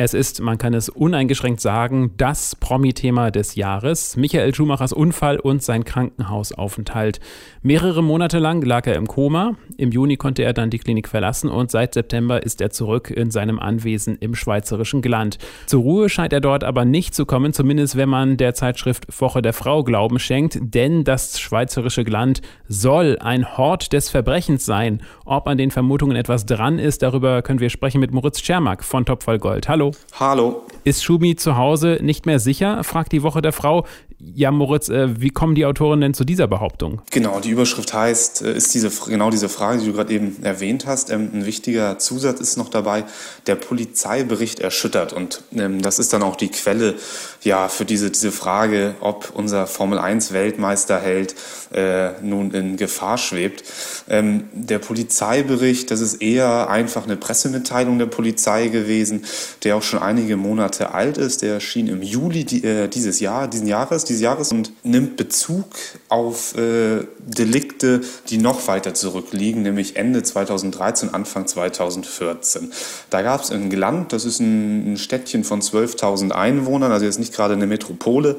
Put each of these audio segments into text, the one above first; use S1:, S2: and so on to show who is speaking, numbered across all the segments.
S1: Es ist, man kann es uneingeschränkt sagen, das Promi-Thema des Jahres. Michael Schumachers Unfall und sein Krankenhausaufenthalt. Mehrere Monate lang lag er im Koma. Im Juni konnte er dann die Klinik verlassen und seit September ist er zurück in seinem Anwesen im schweizerischen Gland. Zur Ruhe scheint er dort aber nicht zu kommen, zumindest wenn man der Zeitschrift Woche der Frau Glauben schenkt, denn das schweizerische Gland soll ein Hort des Verbrechens sein. Ob an den Vermutungen etwas dran ist, darüber können wir sprechen mit Moritz Schermack von Topvoll Gold. Hallo.
S2: Hallo.
S1: Ist Schumi zu Hause nicht mehr sicher? fragt die Woche der Frau. Ja, Moritz, äh, wie kommen die Autoren denn zu dieser Behauptung?
S2: Genau, die Überschrift heißt, äh, ist diese, genau diese Frage, die du gerade eben erwähnt hast. Ähm, ein wichtiger Zusatz ist noch dabei, der Polizeibericht erschüttert. Und ähm, das ist dann auch die Quelle ja, für diese, diese Frage, ob unser Formel-1-Weltmeisterheld äh, nun in Gefahr schwebt. Ähm, der Polizeibericht, das ist eher einfach eine Pressemitteilung der Polizei gewesen, der auch schon einige Monate alt ist. Der erschien im Juli die, äh, dieses Jahr, diesen Jahres dieses Jahres und nimmt Bezug auf äh, Delikte, die noch weiter zurückliegen, nämlich Ende 2013, Anfang 2014. Da gab es in Gland, das ist ein, ein Städtchen von 12.000 Einwohnern, also jetzt nicht gerade eine Metropole,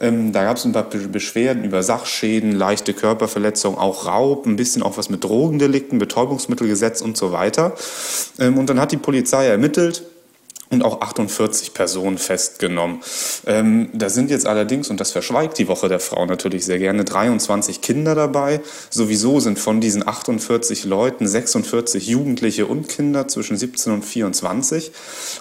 S2: ähm, da gab es ein paar Beschwerden über Sachschäden, leichte Körperverletzungen, auch Raub, ein bisschen auch was mit Drogendelikten, Betäubungsmittelgesetz und so weiter. Ähm, und dann hat die Polizei ermittelt, und auch 48 Personen festgenommen. Ähm, da sind jetzt allerdings, und das verschweigt die Woche der Frau natürlich sehr gerne, 23 Kinder dabei. Sowieso sind von diesen 48 Leuten 46 Jugendliche und Kinder zwischen 17 und 24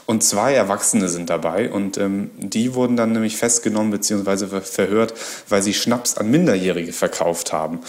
S2: und zwei Erwachsene sind dabei und ähm, die wurden dann nämlich festgenommen bzw. verhört, weil sie Schnaps an Minderjährige verkauft haben.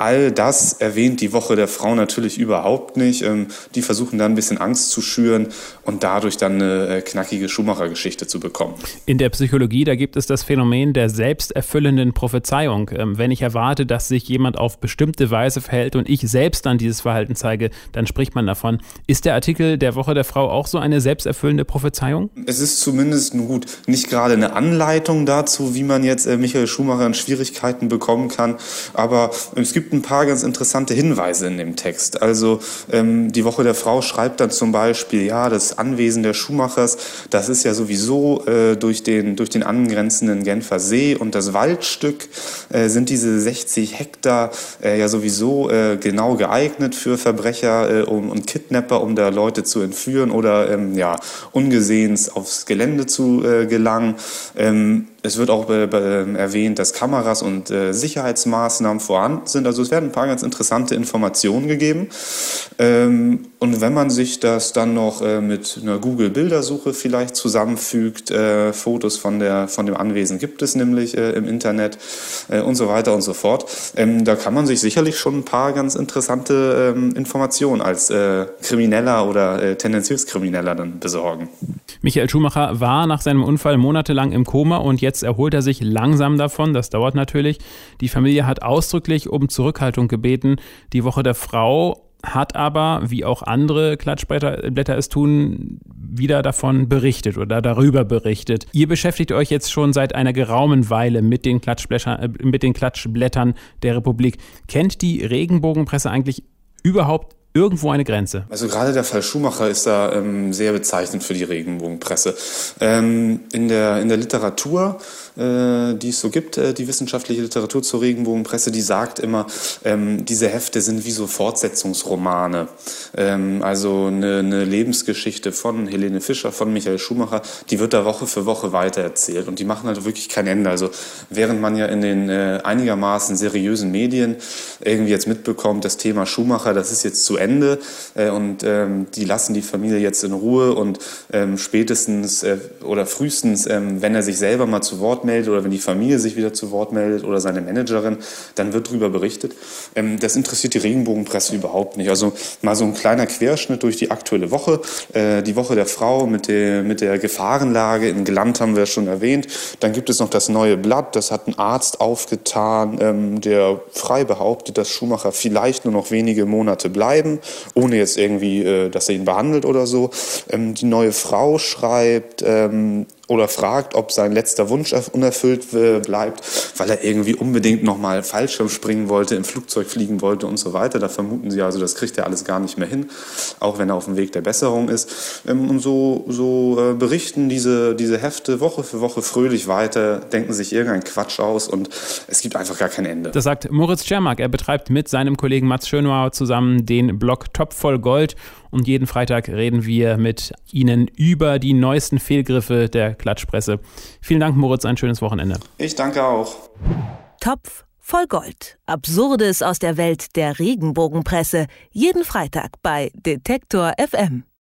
S2: All das erwähnt die Woche der Frau natürlich überhaupt nicht. Ähm, die versuchen dann ein bisschen Angst zu schüren und dadurch dann eine äh, knackige Schumacher-Geschichte zu bekommen.
S1: In der Psychologie, da gibt es das Phänomen der selbsterfüllenden Prophezeiung. Ähm, wenn ich erwarte, dass sich jemand auf bestimmte Weise verhält und ich selbst dann dieses Verhalten zeige, dann spricht man davon. Ist der Artikel der Woche der Frau auch so eine selbsterfüllende Prophezeiung?
S2: Es ist zumindest gut, nicht gerade eine Anleitung dazu, wie man jetzt äh, Michael Schumacher in Schwierigkeiten bekommen kann, aber es gibt ein paar ganz interessante Hinweise in dem Text. Also ähm, die Woche der Frau schreibt dann zum Beispiel, ja, das Anwesen der Schumacher Genfers. Das ist ja sowieso äh, durch, den, durch den angrenzenden Genfer See und das Waldstück äh, sind diese 60 Hektar äh, ja sowieso äh, genau geeignet für Verbrecher äh, um, und Kidnapper, um da Leute zu entführen oder ähm, ja, ungesehens aufs Gelände zu äh, gelangen. Ähm, es wird auch äh, erwähnt, dass Kameras und äh, Sicherheitsmaßnahmen vorhanden sind. Also es werden ein paar ganz interessante Informationen gegeben. Ähm, und wenn man sich das dann noch äh, mit einer Google-Bildersuche vielleicht zusammenfügt, äh, Fotos von, der, von dem Anwesen gibt es nämlich äh, im Internet äh, und so weiter und so fort, ähm, da kann man sich sicherlich schon ein paar ganz interessante ähm, Informationen als Krimineller oder tendenziös Krimineller dann besorgen.
S1: Michael Schumacher war nach seinem Unfall monatelang im Koma und jetzt erholt er sich langsam davon. Das dauert natürlich. Die Familie hat ausdrücklich um Zurückhaltung gebeten. Die Woche der Frau hat aber, wie auch andere Klatschblätter es tun, wieder davon berichtet oder darüber berichtet. Ihr beschäftigt euch jetzt schon seit einer geraumen Weile mit den, Klatschblättern, äh, mit den Klatschblättern der Republik. Kennt die Regenbogenpresse eigentlich überhaupt irgendwo eine Grenze.
S2: Also gerade der Fall Schumacher ist da ähm, sehr bezeichnend für die Regenbogenpresse. Ähm, in, der, in der Literatur, die es so gibt, äh, die wissenschaftliche Literatur zur Regenbogenpresse, die sagt immer, ähm, diese Hefte sind wie so Fortsetzungsromane. Ähm, also eine, eine Lebensgeschichte von Helene Fischer, von Michael Schumacher, die wird da Woche für Woche weitererzählt und die machen halt wirklich kein Ende. Also während man ja in den äh, einigermaßen seriösen Medien irgendwie jetzt mitbekommt, das Thema Schumacher, das ist jetzt zu Ende äh, und ähm, die lassen die Familie jetzt in Ruhe und spätestens äh, oder frühestens, wenn er sich selber mal zu Wort meldet oder wenn die Familie sich wieder zu Wort meldet oder seine Managerin, dann wird darüber berichtet. Ähm, das interessiert die Regenbogenpresse überhaupt nicht. Also mal so ein kleiner Querschnitt durch die aktuelle Woche. Äh, die Woche der Frau mit der, mit der Gefahrenlage in Gland haben wir schon erwähnt. Dann gibt es noch das neue Blatt, das hat ein Arzt aufgetan, ähm, der frei behauptet, dass Schumacher vielleicht nur noch wenige Monate bleiben ohne jetzt irgendwie, äh, dass er ihn behandelt oder so. Ähm, die neue Frau schreibt, oder fragt, ob sein letzter Wunsch unerfüllt bleibt, weil er irgendwie unbedingt nochmal Fallschirm springen wollte, im Flugzeug fliegen wollte und so weiter. Da vermuten sie also, das kriegt er alles gar nicht mehr hin, auch wenn er auf dem Weg der Besserung ist. Ähm, und so, so äh, berichten diese, diese Hefte Woche für Woche fröhlich weiter, denken sich irgendeinen Quatsch aus und es gibt einfach gar kein Ende.
S1: Das sagt Moritz Czermak. Er betreibt mit seinem Kollegen Mats Schönauer zusammen den Blog Top voll Gold und jeden Freitag reden wir mit Ihnen über die neuesten Fehlgriffe der Klatschpresse. Vielen Dank, Moritz, ein schönes Wochenende.
S2: Ich danke auch.
S3: Topf voll Gold. Absurdes aus der Welt der Regenbogenpresse. Jeden Freitag bei Detektor FM.